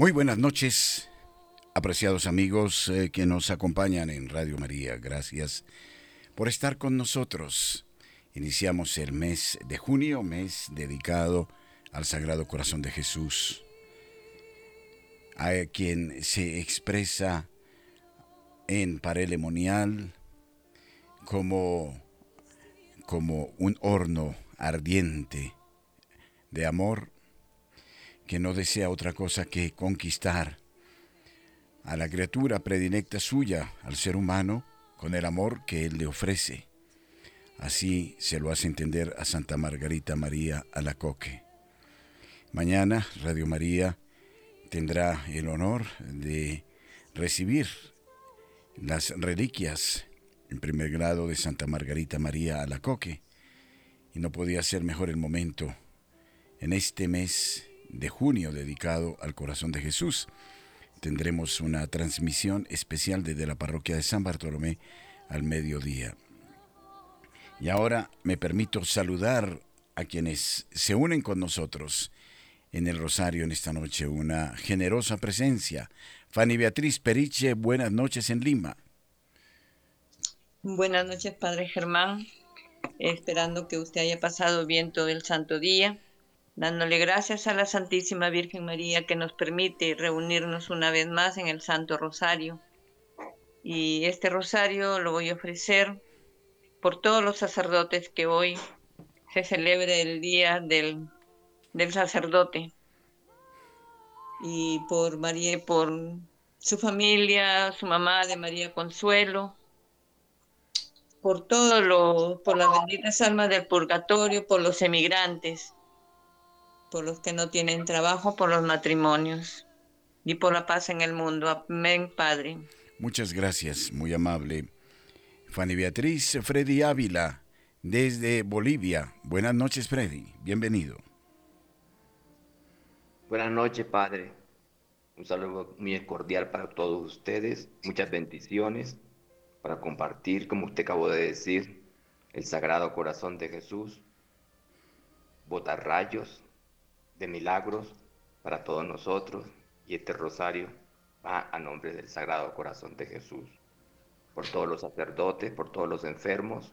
Muy buenas noches, apreciados amigos eh, que nos acompañan en Radio María. Gracias por estar con nosotros. Iniciamos el mes de junio, mes dedicado al Sagrado Corazón de Jesús, a quien se expresa en parelemonial como, como un horno ardiente de amor que no desea otra cosa que conquistar a la criatura predilecta suya, al ser humano, con el amor que él le ofrece. Así se lo hace entender a Santa Margarita María Alacoque. Mañana Radio María tendrá el honor de recibir las reliquias en primer grado de Santa Margarita María Alacoque. Y no podía ser mejor el momento en este mes de junio dedicado al corazón de Jesús. Tendremos una transmisión especial desde la parroquia de San Bartolomé al mediodía. Y ahora me permito saludar a quienes se unen con nosotros en el Rosario en esta noche. Una generosa presencia. Fanny Beatriz Periche, buenas noches en Lima. Buenas noches, Padre Germán. Esperando que usted haya pasado bien todo el santo día, dándole gracias a la Santísima Virgen María que nos permite reunirnos una vez más en el Santo Rosario. Y este rosario lo voy a ofrecer por todos los sacerdotes que hoy se celebre el día del, del sacerdote. Y por María, por su familia, su mamá de María Consuelo, por todo lo, por las benditas almas del purgatorio, por los emigrantes, por los que no tienen trabajo, por los matrimonios y por la paz en el mundo. Amén, Padre. Muchas gracias, muy amable. Fanny Beatriz Freddy Ávila, desde Bolivia. Buenas noches, Freddy. Bienvenido. Buenas noches, Padre. Un saludo muy cordial para todos ustedes. Muchas bendiciones para compartir, como usted acabó de decir, el Sagrado Corazón de Jesús. Botar rayos de milagros para todos nosotros. Y este rosario va a nombre del Sagrado Corazón de Jesús. Por todos los sacerdotes, por todos los enfermos,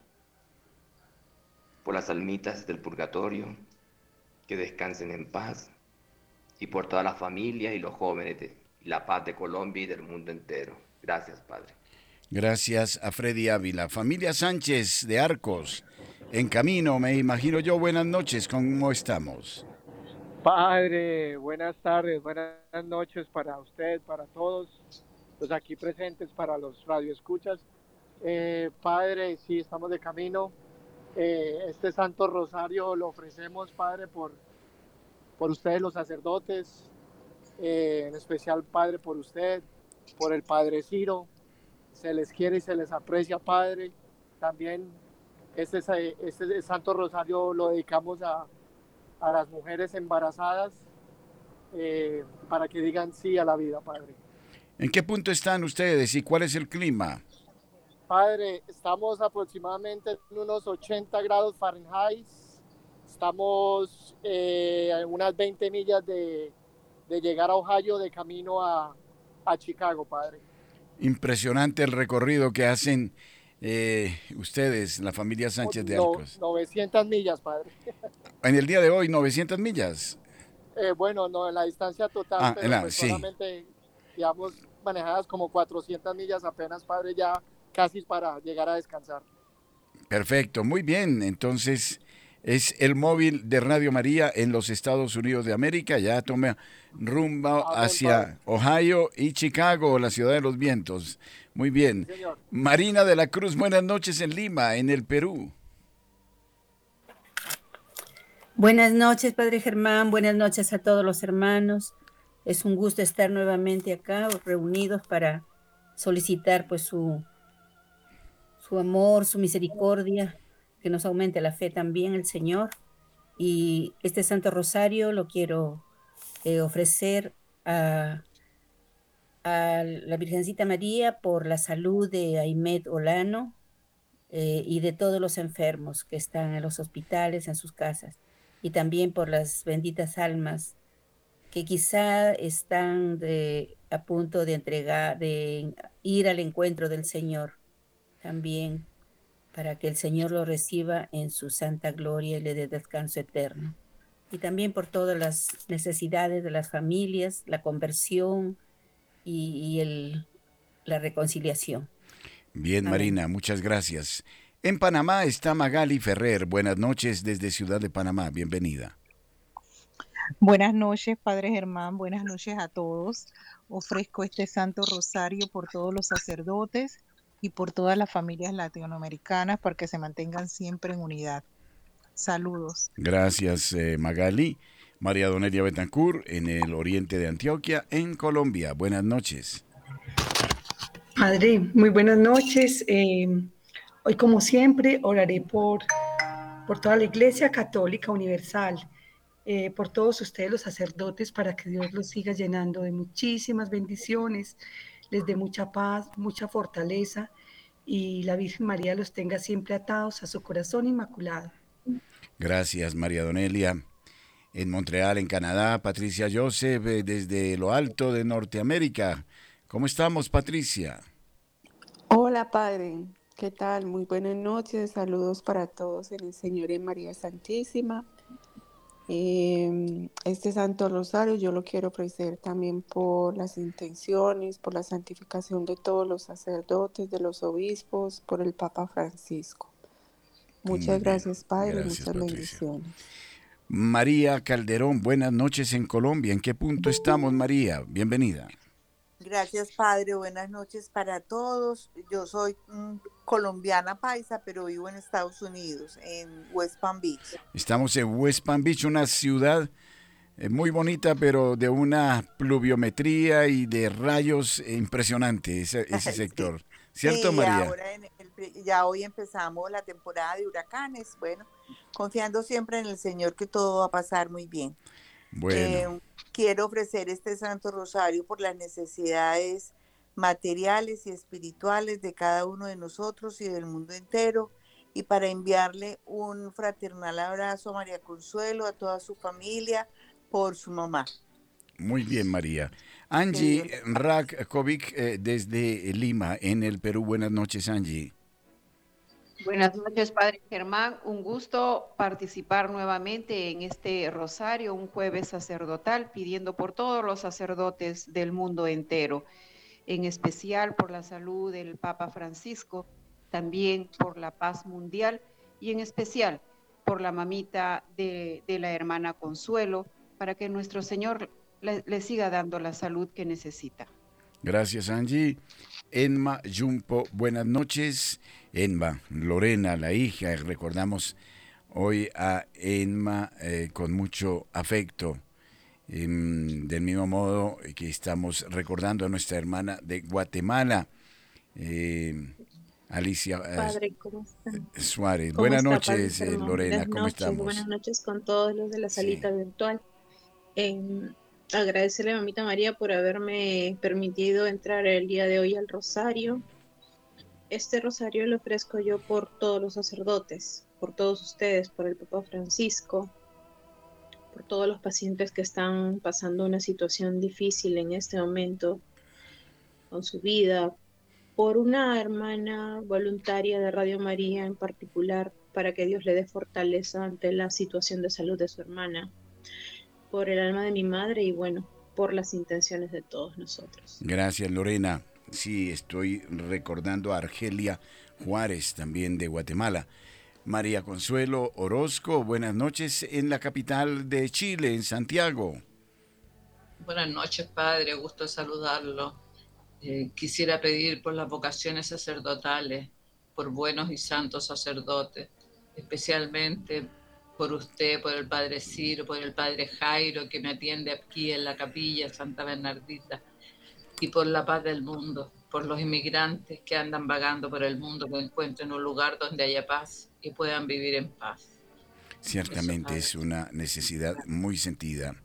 por las almitas del purgatorio, que descansen en paz, y por toda la familia y los jóvenes de la paz de Colombia y del mundo entero. Gracias, Padre. Gracias a Freddy Ávila. Familia Sánchez de Arcos, en camino, me imagino yo. Buenas noches, ¿cómo estamos? Padre, buenas tardes, buenas noches para usted, para todos los aquí presentes, para los radioescuchas. Eh, padre, sí, estamos de camino. Eh, este Santo Rosario lo ofrecemos, Padre, por, por ustedes los sacerdotes, eh, en especial, Padre, por usted, por el Padre Ciro. Se les quiere y se les aprecia, Padre. También este, este Santo Rosario lo dedicamos a, a las mujeres embarazadas eh, para que digan sí a la vida, Padre. ¿En qué punto están ustedes y cuál es el clima? Padre, estamos aproximadamente en unos 80 grados Fahrenheit. Estamos eh, a unas 20 millas de, de llegar a Ohio de camino a, a Chicago, Padre. Impresionante el recorrido que hacen eh, ustedes, la familia Sánchez de No- Arcos. 900 millas, Padre. En el día de hoy, 900 millas. Eh, bueno, no, en la distancia total, Ah, pero en la- pues sí. solamente, digamos, manejadas como 400 millas apenas, Padre, ya casi para llegar a descansar. Perfecto, muy bien. Entonces, es el móvil de Radio María en los Estados Unidos de América. Ya toma rumbo Amén, hacia Ohio y Chicago, la ciudad de los vientos. Muy bien. Marina de la Cruz, buenas noches en Lima, en el Perú. Buenas noches, Padre Germán. Buenas noches a todos los hermanos. Es un gusto estar nuevamente acá, reunidos para solicitar pues su, su amor, su misericordia, que nos aumente la fe también el Señor. Y este Santo Rosario lo quiero eh, ofrecer a, a la Virgencita María por la salud de Aimet Olano eh, y de todos los enfermos que están en los hospitales, en sus casas y también por las benditas almas que quizá están de- a punto de entregar, de ir al encuentro del Señor, también para que el Señor lo reciba en su santa gloria y le dé descanso eterno. Y también por todas las necesidades de las familias, la conversión y, y el- la reconciliación. Bien, Amén. Marina, muchas gracias. En Panamá está Magali Ferrer. Buenas noches desde Ciudad de Panamá. Bienvenida. Buenas noches, Padre Germán. Buenas noches a todos. Ofrezco este Santo Rosario por todos los sacerdotes y por todas las familias latinoamericanas para que se mantengan siempre en unidad. Saludos. Gracias, eh, Magali. María Donelia Betancourt, en el oriente de Antioquia, en Colombia. Buenas noches. Padre, muy buenas noches. Eh, hoy, como siempre, oraré por, por toda la Iglesia Católica Universal, eh, por todos ustedes los sacerdotes, para que Dios los siga llenando de muchísimas bendiciones, les dé mucha paz, mucha fortaleza y la Virgen María los tenga siempre atados a su corazón inmaculado. Gracias, María Donelia. En Montreal, en Canadá, Patricia Joseph, eh, desde lo alto de Norteamérica. ¿Cómo estamos, Patricia? Hola Padre, ¿qué tal? Muy buenas noches, saludos para todos en el Señor y en María Santísima. Eh, este Santo Rosario yo lo quiero ofrecer también por las intenciones, por la santificación de todos los sacerdotes, de los obispos, por el Papa Francisco. Muchas gracias Padre, gracias, muchas Patricia. bendiciones. María Calderón, buenas noches en Colombia. ¿En qué punto estamos, María? Bienvenida. Gracias, Padre. Buenas noches para todos. Yo soy mm, colombiana paisa, pero vivo en Estados Unidos, en West Palm Beach. Estamos en West Palm Beach, una ciudad eh, muy bonita, pero de una pluviometría y de rayos impresionante ese, ese Sí. sector. ¿Cierto, Sí, María? ahora en el ya hoy empezamos la temporada de huracanes. Bueno, confiando siempre en el Señor que todo va a pasar muy bien. Bueno, Eh, quiero ofrecer este Santo Rosario por las necesidades materiales y espirituales de cada uno de nosotros y del mundo entero y para enviarle un fraternal abrazo a María Consuelo, a toda su familia, por su mamá. muy bien, María. Angie Rakovic, eh, desde Lima, en el Perú. Buenas noches, Angie. Buenas noches, Padre Germán. Un gusto participar nuevamente en este rosario, un jueves sacerdotal, pidiendo por todos los sacerdotes del mundo entero, en especial por la salud del Papa Francisco, también por la paz mundial y en especial por la mamita de, la hermana Consuelo, para que nuestro Señor le siga dando la salud que necesita. Gracias, Angie. Enma Jumpo, buenas noches. Enma, Lorena, la hija, recordamos hoy a Enma eh, con mucho afecto. Em, del mismo modo que estamos recordando a nuestra hermana de Guatemala, eh, Alicia eh, Padre, ¿cómo está? Suárez. ¿Cómo Buenas está, noches, eh? Lorena, Buenas ¿cómo noches, estamos? Buenas noches con todos los de la Sí. salita virtual. Agradecerle a Mamita María por haberme permitido entrar el día de hoy al rosario. Este rosario lo ofrezco yo por todos los sacerdotes, por todos ustedes, por el Papa Francisco, por todos los pacientes que están pasando una situación difícil en este momento con su vida, por una hermana voluntaria de Radio María en particular, para que Dios le dé fortaleza ante la situación de salud de su hermana, por el alma de mi madre y bueno, por las intenciones de todos nosotros. Gracias, Lorena. Sí, estoy recordando a Argelia Juárez, también de Guatemala. María Consuelo Orozco, buenas noches en la capital de Chile, en Santiago. Buenas noches, padre, gusto saludarlo. Eh, quisiera pedir por las vocaciones sacerdotales, por buenos y santos sacerdotes, especialmente por usted, por el padre Ciro, por el padre Jairo, que me atiende aquí en la capilla Santa Bernardita, y por la paz del mundo, por los inmigrantes que andan vagando por el mundo, que encuentren un lugar donde haya paz y puedan vivir en paz. Ciertamente es una necesidad muy sentida.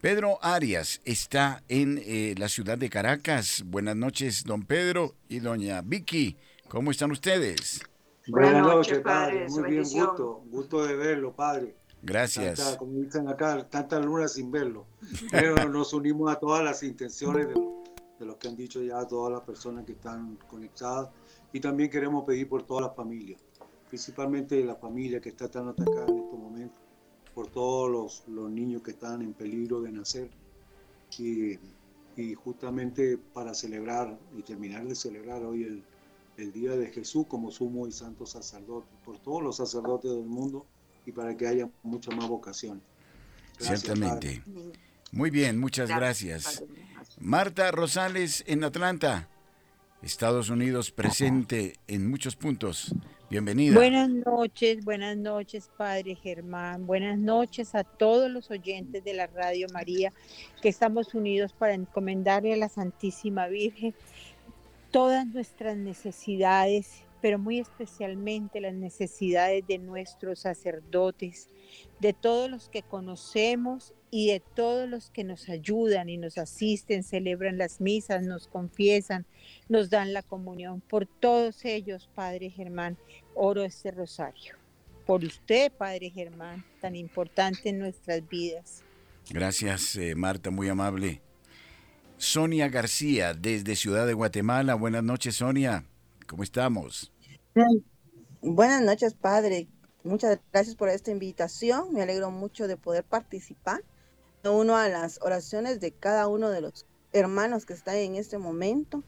Pedro Arias está en eh, la ciudad de Caracas. Buenas noches, don Pedro y doña Vicky. ¿Cómo están ustedes? Buenas noches, padre. Muy bien, gusto. Gusto de verlo, padre. Gracias. Tanta, como dicen acá, tanta luna sin verlo. Pero nos unimos a todas las intenciones de, de lo que han dicho ya todas las personas que están conectadas. Y también queremos pedir por toda la familia principalmente la familia que está tan atacada en estos momentos, por todos los, los niños que están en peligro de nacer. Y, y, justamente para celebrar y terminar de celebrar hoy el, el Día de Jesús como sumo y santo sacerdote, por todos los sacerdotes del mundo y para que haya mucha más vocación. Gracias, Ciertamente. Padre. Muy bien, muchas gracias. Marta Rosales en Atlanta, Estados Unidos, presente en muchos puntos. Bienvenida. Buenas noches, buenas noches, Padre Germán. Buenas noches a todos los oyentes de la Radio María que estamos unidos para encomendarle a la Santísima Virgen todas nuestras necesidades, pero muy especialmente las necesidades de nuestros sacerdotes, de todos los que conocemos y de todos los que nos ayudan y nos asisten, celebran las misas, nos confiesan, nos dan la comunión. Por todos ellos, Padre Germán, oro este rosario. Por usted, Padre Germán, tan importante en nuestras vidas. Gracias, eh, Marta, muy amable. Sonia García, desde Ciudad de Guatemala. Buenas noches, Sonia. ¿Cómo estamos? Buenas noches, Padre. Muchas gracias por esta invitación. Me alegro mucho de poder participar. Uno a las oraciones de cada uno de los hermanos que están en este momento.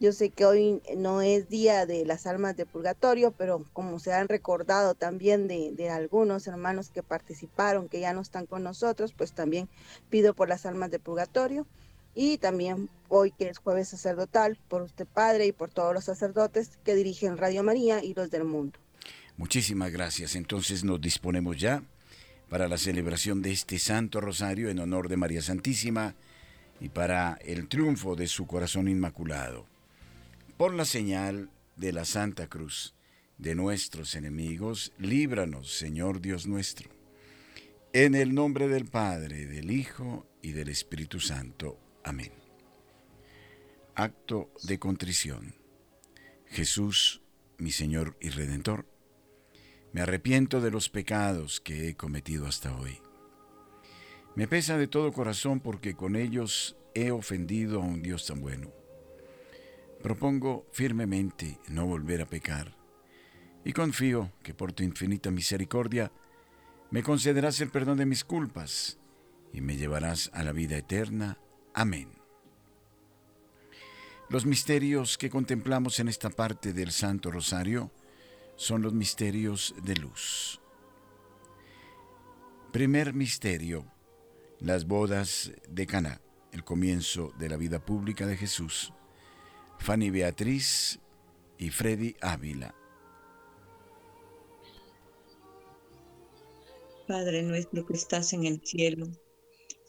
Yo sé que hoy no es día de las almas de purgatorio, pero como se han recordado también de, algunos hermanos que participaron, que ya no están con nosotros, pues también pido por las almas de purgatorio. Y también hoy que es jueves sacerdotal, por usted Padre y por todos los sacerdotes que dirigen Radio María y los del mundo. Muchísimas gracias. Entonces nos disponemos ya para la celebración de este Santo Rosario en honor de María Santísima y para el triunfo de su corazón inmaculado. Por la señal de la Santa Cruz de nuestros enemigos, líbranos, Señor Dios nuestro. En el nombre del Padre, del Hijo y del Espíritu Santo. Amén. Acto de contrición. Jesús, mi Señor y Redentor, me arrepiento de los pecados que he cometido hasta hoy. Me pesa de todo corazón porque con ellos he ofendido a un Dios tan bueno. Propongo firmemente no volver a pecar y confío que por tu infinita misericordia me concederás el perdón de mis culpas y me llevarás a la vida eterna. Amén. Los misterios que contemplamos en esta parte del Santo Rosario son los misterios de luz. Primer misterio, las bodas de Caná, el comienzo de la vida pública de Jesús. Fanny Beatriz y Freddy Ávila. Padre nuestro que estás en el cielo,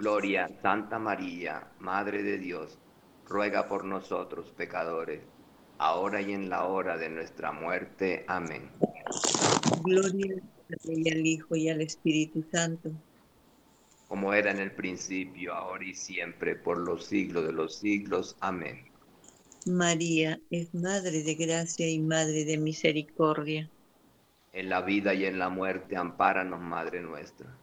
Gloria, Santa María, Madre de Dios, ruega por nosotros pecadores, ahora y en la hora de nuestra muerte. Amén. Gloria al Padre y al Hijo y al Espíritu Santo. Como era en el principio, ahora y siempre, por los siglos de los siglos. Amén. María es Madre de Gracia y Madre de Misericordia. En la vida y en la muerte, ampáranos, Madre nuestra.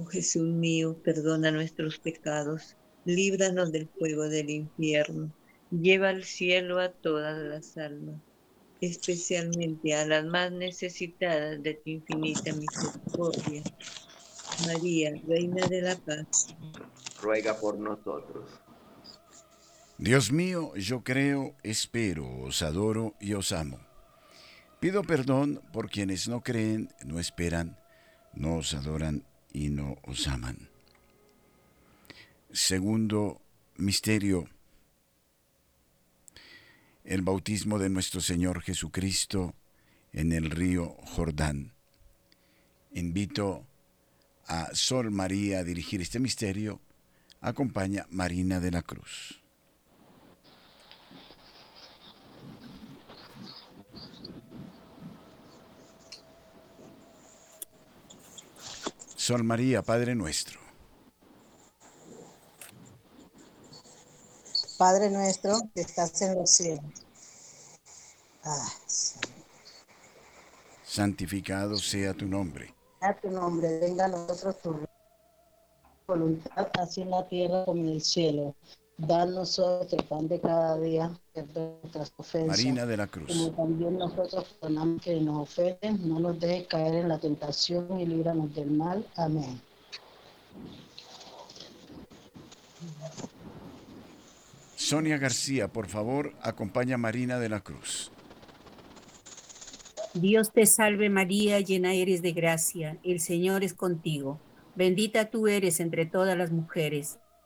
Oh Jesús mío, perdona nuestros pecados, líbranos del fuego del infierno, lleva al cielo a todas las almas, especialmente a las más necesitadas de tu infinita misericordia. María, Reina de la Paz, ruega por nosotros. Dios mío, yo creo, espero, os adoro y os amo. Pido perdón por quienes no creen, no esperan, no os adoran y no os aman. Segundo misterio, el bautismo de nuestro Señor Jesucristo en el río Jordán. Invito a Sol María a dirigir este misterio. Acompaña Marina de la Cruz. María, Padre nuestro. Padre nuestro que estás en los cielos. Ah, Santificado sea tu nombre. a tu nombre, venga a nosotros tu voluntad, así en la tierra como en el cielo. Dan nosotros el pan de cada día, nuestras ofensas. Marina de la Cruz. Como también nosotros perdonamos que nos ofenden, no nos dejes caer en la tentación y líbranos del mal. Amén. Sonia García, por favor, acompaña a Marina de la Cruz. Dios te salve María, llena eres de gracia, el Señor es contigo. Bendita tú eres entre todas las mujeres,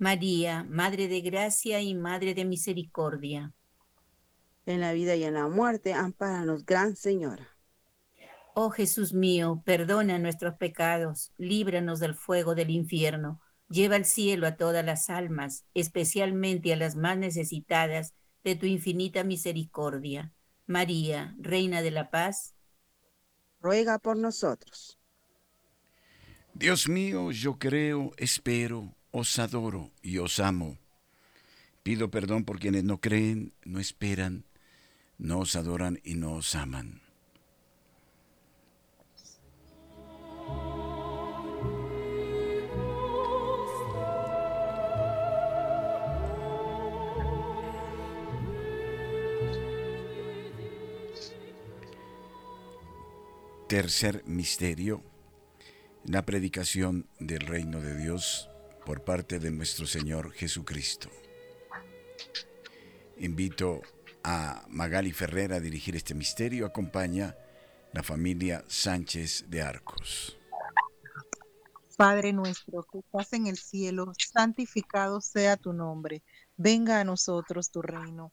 María, Madre de Gracia y Madre de Misericordia. En la vida y en la muerte, ampáranos, Gran Señora. Oh Jesús mío, perdona nuestros pecados, líbranos del fuego del infierno, lleva al cielo a todas las almas, especialmente a las más necesitadas de tu infinita misericordia. María, Reina de la Paz, ruega por nosotros. Dios mío, yo creo, espero, os adoro y os amo. Pido perdón por quienes no creen, no esperan, no os adoran y no os aman. Tercer misterio, la predicación del reino de Dios por parte de nuestro Señor Jesucristo. Invito a Magali Ferrer a dirigir este misterio. Acompaña la familia Sánchez de Arcos. Padre nuestro que estás en el cielo, santificado sea tu nombre. Venga a nosotros tu reino.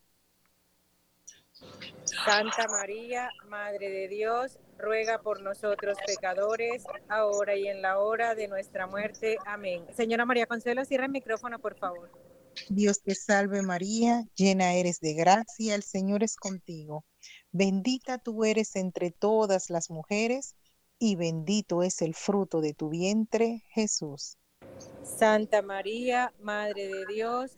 Santa María, Madre de Dios, ruega por nosotros pecadores, ahora y en la hora de nuestra muerte. Amén. Señora María Consuelo, cierra el micrófono, por favor. Dios te salve María, llena eres de gracia, el Señor es contigo. Bendita tú eres entre todas las mujeres y bendito es el fruto de tu vientre, Jesús. Santa María, Madre de Dios,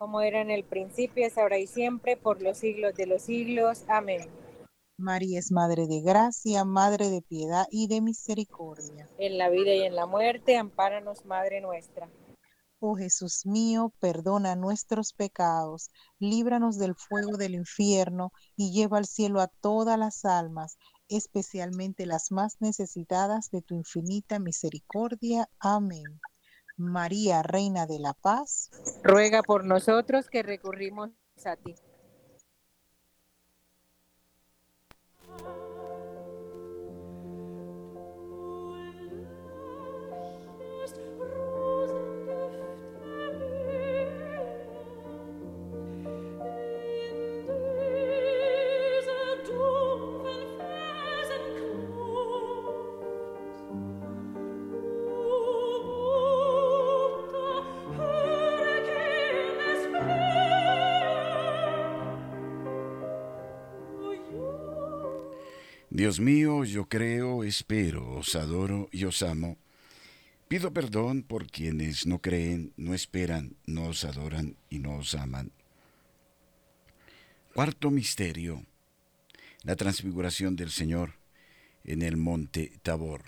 Como era en el principio, es ahora y siempre, por los siglos de los siglos. Amén. María es Madre de Gracia, Madre de Piedad y de Misericordia. En la vida y en la muerte, ampáranos, Madre nuestra. Oh Jesús mío, perdona nuestros pecados, líbranos del fuego del infierno y lleva al cielo a todas las almas, especialmente las más necesitadas de tu infinita misericordia. Amén. María, Reina de la Paz, ruega por nosotros que recurrimos a ti. Dios mío, yo creo, espero, os adoro y os amo. Pido perdón por quienes no creen, no esperan, no os adoran y no os aman. Cuarto misterio, la transfiguración del Señor en el monte Tabor.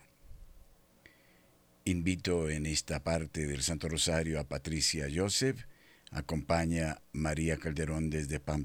Invito en esta parte del Santo Rosario a Patricia Joseph, acompaña María Calderón desde Palm.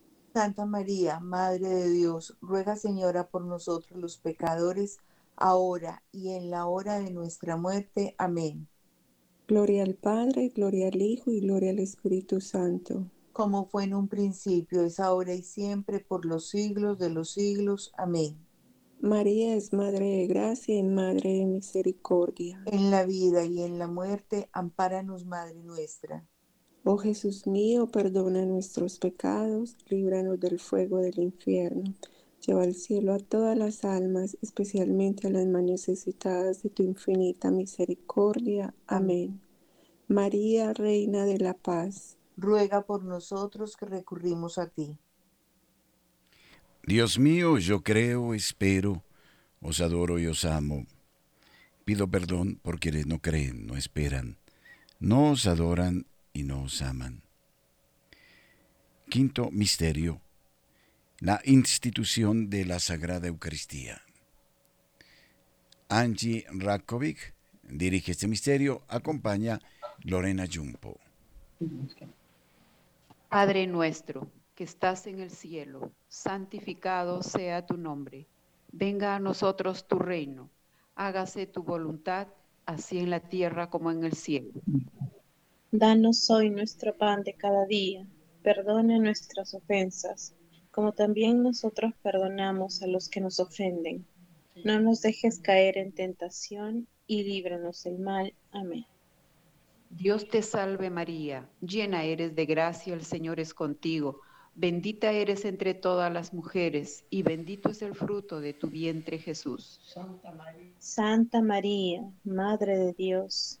Santa María, Madre de Dios, ruega Señora por nosotros los pecadores, ahora y en la hora de nuestra muerte. Amén. Gloria al Padre, gloria al Hijo y gloria al Espíritu Santo. Como fue en un principio, es ahora y siempre, por los siglos de los siglos. Amén. María es Madre de Gracia y Madre de Misericordia. En la vida y en la muerte, ampáranos, Madre nuestra. Oh Jesús mío, perdona nuestros pecados, líbranos del fuego del infierno. Lleva al cielo a todas las almas, especialmente a las más necesitadas de tu infinita misericordia. Amén. María, Reina de la Paz, ruega por nosotros que recurrimos a ti. Dios mío, yo creo, espero, os adoro y os amo. Pido perdón por quienes no creen, no esperan, no os adoran y no os aman. Quinto misterio, la institución de la Sagrada Eucaristía. Angie Rakovic dirige este misterio, acompaña Lorena Jumpo. Padre nuestro, que estás en el cielo, santificado sea tu nombre. Venga a nosotros tu reino. Hágase tu voluntad, así en la tierra como en el cielo. Danos hoy nuestro pan de cada día. Perdona nuestras ofensas, como también nosotros perdonamos a los que nos ofenden. No nos dejes caer en tentación y líbranos del mal. Amén. Dios te salve María, llena eres de gracia, el Señor es contigo. Bendita eres entre todas las mujeres, y bendito es el fruto de tu vientre Jesús. Santa María, Madre de Dios,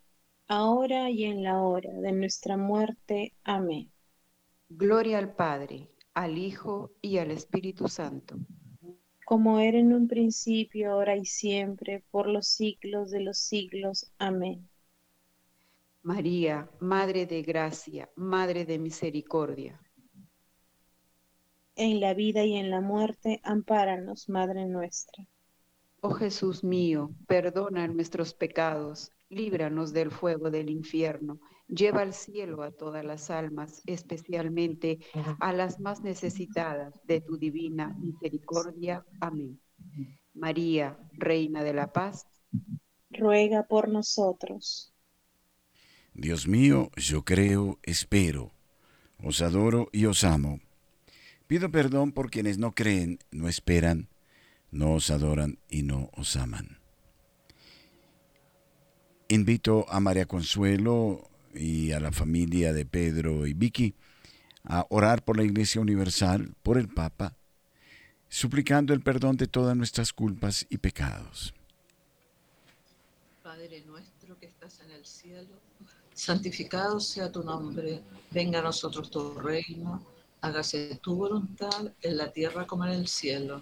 ahora y en la hora de nuestra muerte. Amén. Gloria al Padre, al Hijo y al Espíritu Santo como era en un principio, ahora y siempre, por los siglos de los siglos. Amén. María, Madre de Gracia, Madre de Misericordia. En la vida y en la muerte, ampáranos, Madre nuestra. Oh Jesús mío, perdona nuestros pecados, líbranos del fuego del infierno, lleva al cielo a todas las almas, especialmente a las más necesitadas de tu divina misericordia. Amén. María, Reina de la Paz, ruega por nosotros. Dios mío, yo creo, espero, os adoro y os amo. Pido perdón por quienes no creen, no esperan, no os adoran y no os aman. Invito a María Consuelo y a la familia de Pedro y Vicky a orar por la Iglesia Universal, por el Papa, suplicando el perdón de todas nuestras culpas y pecados. Padre nuestro que estás en el cielo, santificado sea tu nombre, venga a nosotros tu reino, hágase tu voluntad en la tierra como en el cielo.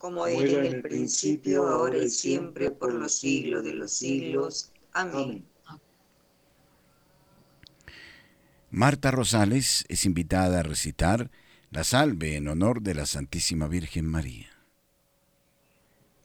Como era en el principio, ahora y siempre, por los siglos de los siglos. Amén. Marta Rosales es invitada a recitar la salve en honor de la Santísima Virgen María.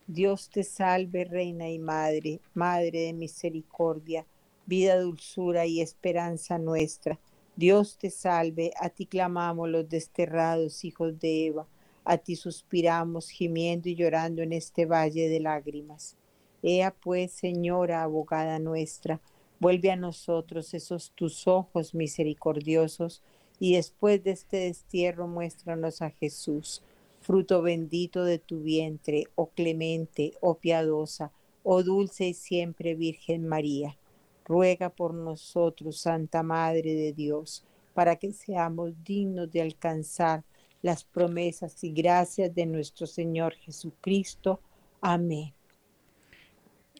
Dios te salve, Reina y Madre, Madre de misericordia, vida, dulzura y esperanza nuestra. Dios te salve, a ti clamamos los desterrados hijos de Eva, a ti suspiramos gimiendo y llorando en este valle de lágrimas. Ea pues, Señora, abogada nuestra, vuelve a nosotros esos tus ojos misericordiosos, y después de este destierro muéstranos a Jesús fruto bendito de tu vientre, oh clemente, oh piadosa, oh dulce y siempre Virgen María. Ruega por nosotros, Santa Madre de Dios, para que seamos dignos de alcanzar las promesas y gracias de nuestro Señor Jesucristo. Amén.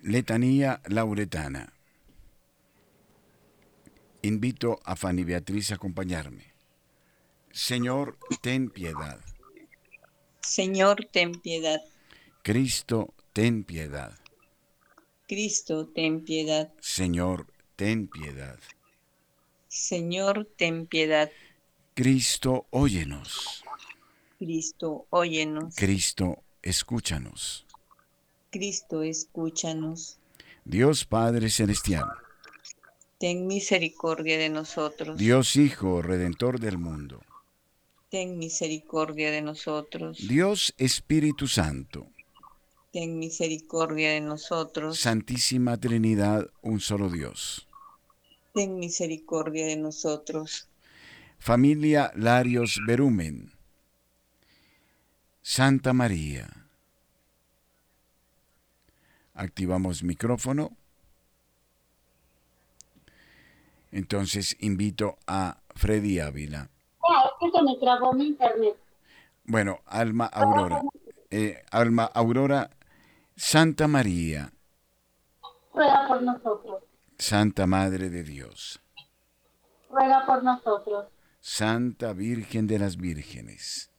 Letanía Lauretana. Invito a Fanny Beatriz a acompañarme. Señor, ten piedad. Señor, ten piedad. Cristo, ten piedad. Cristo, ten piedad. Señor, ten piedad. Señor, ten piedad. Cristo, óyenos. Cristo, óyenos. Cristo, escúchanos. Cristo, escúchanos. Dios Padre Celestial. Ten misericordia de nosotros. Dios Hijo, Redentor del mundo. Ten misericordia de nosotros. Dios Espíritu Santo. Ten misericordia de nosotros. Santísima Trinidad, un solo Dios. Ten misericordia de nosotros. Familia Larios Berumen. Santa María. Activamos micrófono. Entonces invito a Freddy Ávila. Bueno, Alma Aurora. Eh, Alma Aurora, Santa María. Ruega por nosotros. Santa Madre de Dios. Ruega por nosotros. Santa Virgen de las Vírgenes.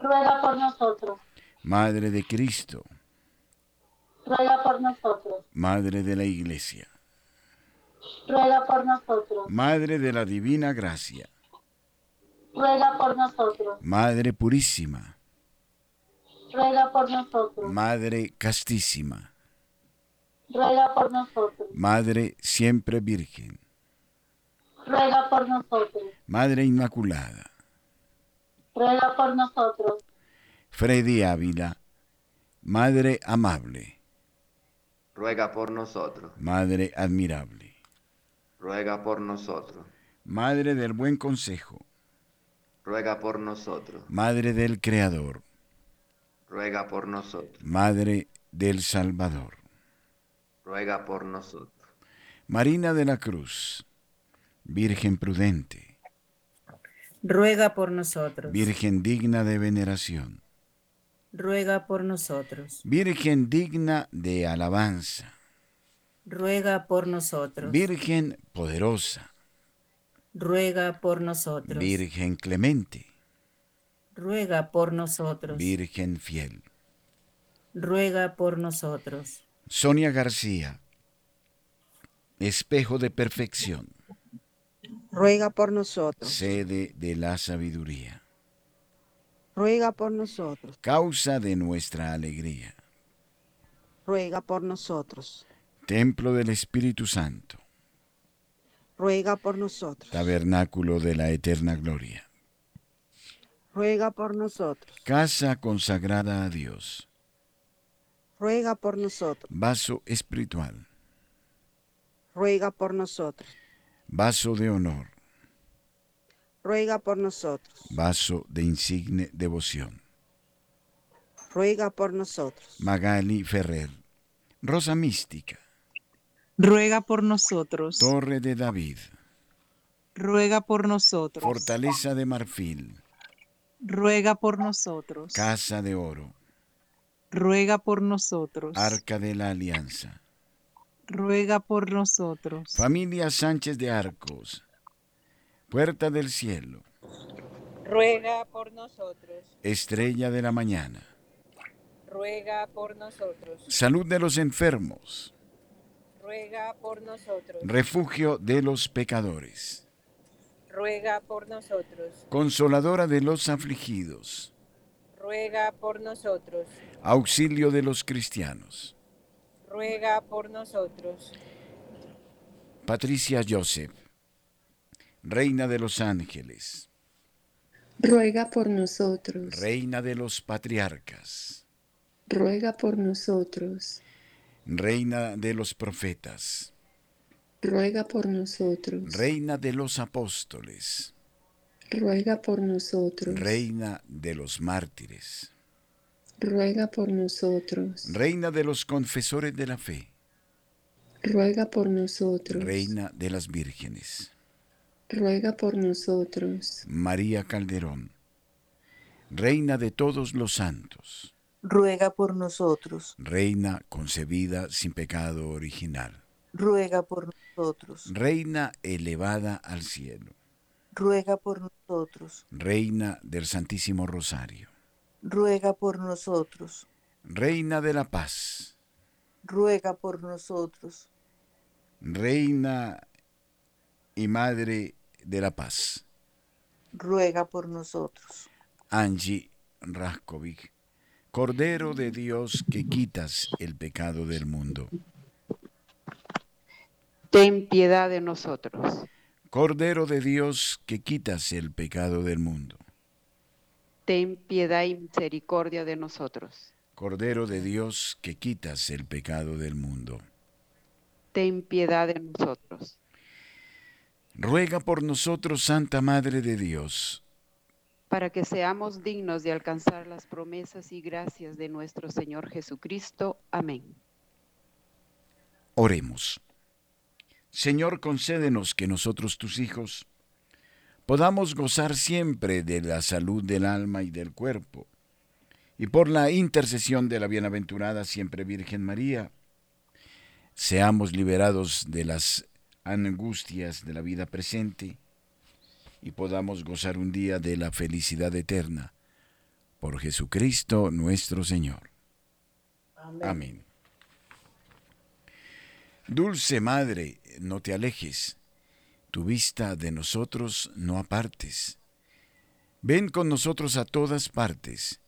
Ruega por nosotros. Madre de Cristo. Ruega por nosotros. Madre de la Iglesia. ruega por nosotros. Madre de la Divina Gracia, Ruega por nosotros. Madre Purísima, Ruega por nosotros. Madre Castísima, Ruega por nosotros. Madre Siempre Virgen, Ruega por nosotros. Madre Inmaculada, Ruega por nosotros. Freddy Ávila, Madre Amable, ruega por nosotros, Madre Admirable, ruega por nosotros, Madre del Buen Consejo, ruega por nosotros, Madre del Creador, ruega por nosotros, Madre del Salvador, ruega por nosotros, Marina de la Cruz, Virgen prudente, ruega por nosotros. Virgen digna de veneración, ruega por nosotros. Virgen digna de alabanza, ruega por nosotros. Virgen poderosa, ruega por nosotros. Virgen clemente, ruega por nosotros. Virgen fiel. ruega por nosotros. Sonia García, espejo de perfección, Ruega por nosotros. sede de la sabiduría, Ruega por nosotros. causa de nuestra alegría, Ruega por nosotros. templo del Espíritu Santo, Ruega por nosotros. tabernáculo de la eterna gloria, Ruega por nosotros. casa consagrada a Dios, Ruega por nosotros. vaso espiritual, Ruega por nosotros. Vaso de honor, Ruega por nosotros. vaso de insigne devoción. Ruega por nosotros. Magali Ferrer, Rosa Mística, Ruega por nosotros. Torre de David, Ruega por nosotros. Fortaleza de Marfil, Ruega por nosotros. Casa de Oro, Ruega por nosotros. Arca de la Alianza, Ruega por nosotros. Familia Sánchez de Arcos, Puerta del Cielo, Ruega por nosotros. Estrella de la Mañana, Ruega por nosotros. Salud de los Enfermos, Ruega por nosotros. Refugio de los Pecadores, Ruega por nosotros. Consoladora de los Afligidos, Ruega por nosotros. Auxilio de los Cristianos, Ruega por nosotros. Patricia Joseph, Reina de los Ángeles, Ruega por nosotros. Reina de los Patriarcas, Ruega por nosotros. Reina de los Profetas, Ruega por nosotros. Reina de los Apóstoles, Ruega por nosotros. Reina de los Mártires, Ruega por nosotros. Reina de los Confesores de la Fe, Ruega por nosotros. Reina de las Vírgenes, Ruega por nosotros. María Calderón, Reina de todos los santos, Ruega por nosotros. Reina concebida sin pecado original, Ruega por nosotros. Reina elevada al cielo, Ruega por nosotros. Reina del Santísimo Rosario, Ruega por nosotros. Reina de la Paz, Ruega por nosotros. Reina y Madre de la Paz, Ruega por nosotros. Angie Raskovic, Cordero de Dios que quitas el pecado del mundo. Ten piedad de nosotros. Cordero de Dios que quitas el pecado del mundo. Ten piedad y misericordia de nosotros. Cordero de Dios que quitas el pecado del mundo. Ten piedad de nosotros. Ruega por nosotros, Santa Madre de Dios, para que seamos dignos de alcanzar las promesas y gracias de nuestro Señor Jesucristo. Amén. Oremos. Señor, concédenos que nosotros, tus hijos, podamos gozar siempre de la salud del alma y del cuerpo, y por la intercesión de la bienaventurada siempre Virgen María, seamos liberados de las angustias de la vida presente y podamos gozar un día de la felicidad eterna. Por Jesucristo nuestro Señor. Amén. Dulce Madre, no te alejes, tu vista de nosotros no apartes. Ven con nosotros a todas partes,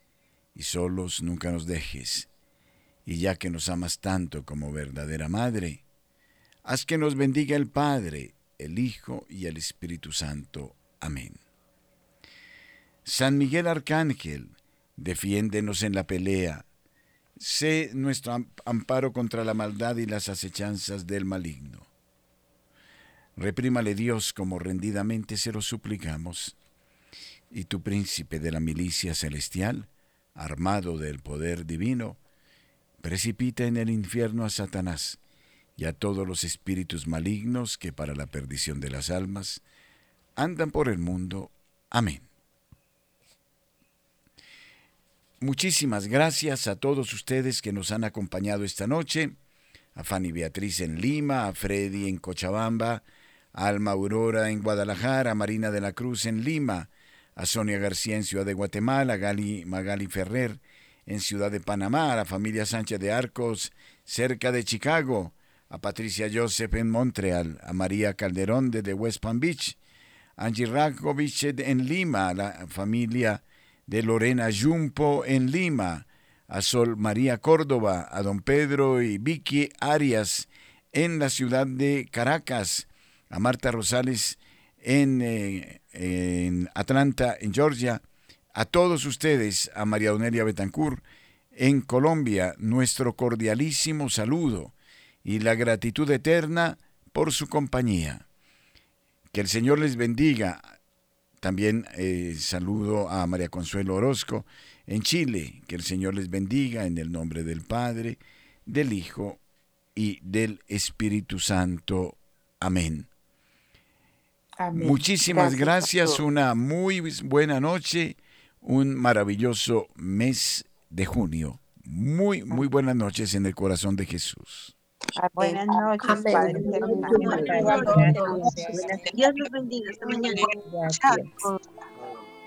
y solos nunca nos dejes. Y ya que nos amas tanto como verdadera Madre, haz que nos bendiga el Padre, el Hijo y el Espíritu Santo. Amén. San Miguel Arcángel, defiéndenos en la pelea. Sé nuestro amparo contra la maldad y las acechanzas del maligno. Reprímale Dios como rendidamente se lo suplicamos. Y tu príncipe de la milicia celestial, armado del poder divino, precipita en el infierno a Satanás y a todos los espíritus malignos que para la perdición de las almas andan por el mundo. Amén. Muchísimas gracias a todos ustedes que nos han acompañado esta noche, a Fanny Beatriz en Lima, a Freddy en Cochabamba, a Alma Aurora en Guadalajara, a Marina de la Cruz en Lima, a Sonia García en Ciudad de Guatemala, a Gali, Magali Ferrer en Ciudad de Panamá, a la familia Sánchez de Arcos cerca de Chicago, a Patricia Joseph en Montreal, a María Calderón de West Palm Beach, Angie Rakovich en Lima, a la familia de Lorena Jumpo en Lima, a Sol María Córdoba, a don Pedro y Vicky Arias en la ciudad de Caracas, a Marta Rosales en, eh, en Atlanta, en Georgia, a todos ustedes, a María Donelia Betancourt en Colombia, nuestro cordialísimo saludo y la gratitud eterna por su compañía. Que el Señor les bendiga también eh, saludo a María Consuelo Orozco en Chile. Que el Señor les bendiga en el nombre del Padre, del Hijo y del Espíritu Santo. Amén. Amén. Muchísimas gracias, una muy buena noche, un maravilloso mes de junio. Muy, muy buenas noches en el corazón de Jesús. Buenas noches. Padre. Dios los bendiga. Hasta mañana. Chao.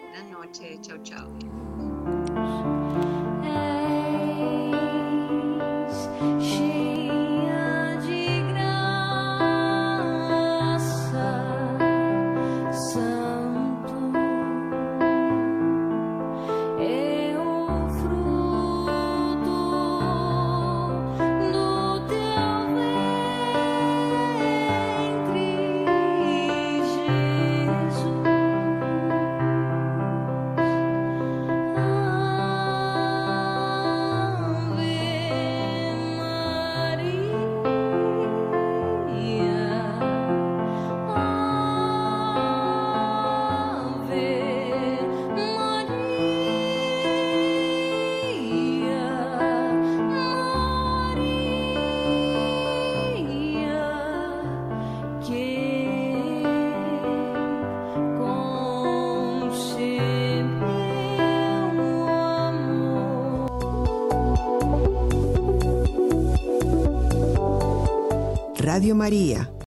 Buenas noches. Chao, chao. Radio María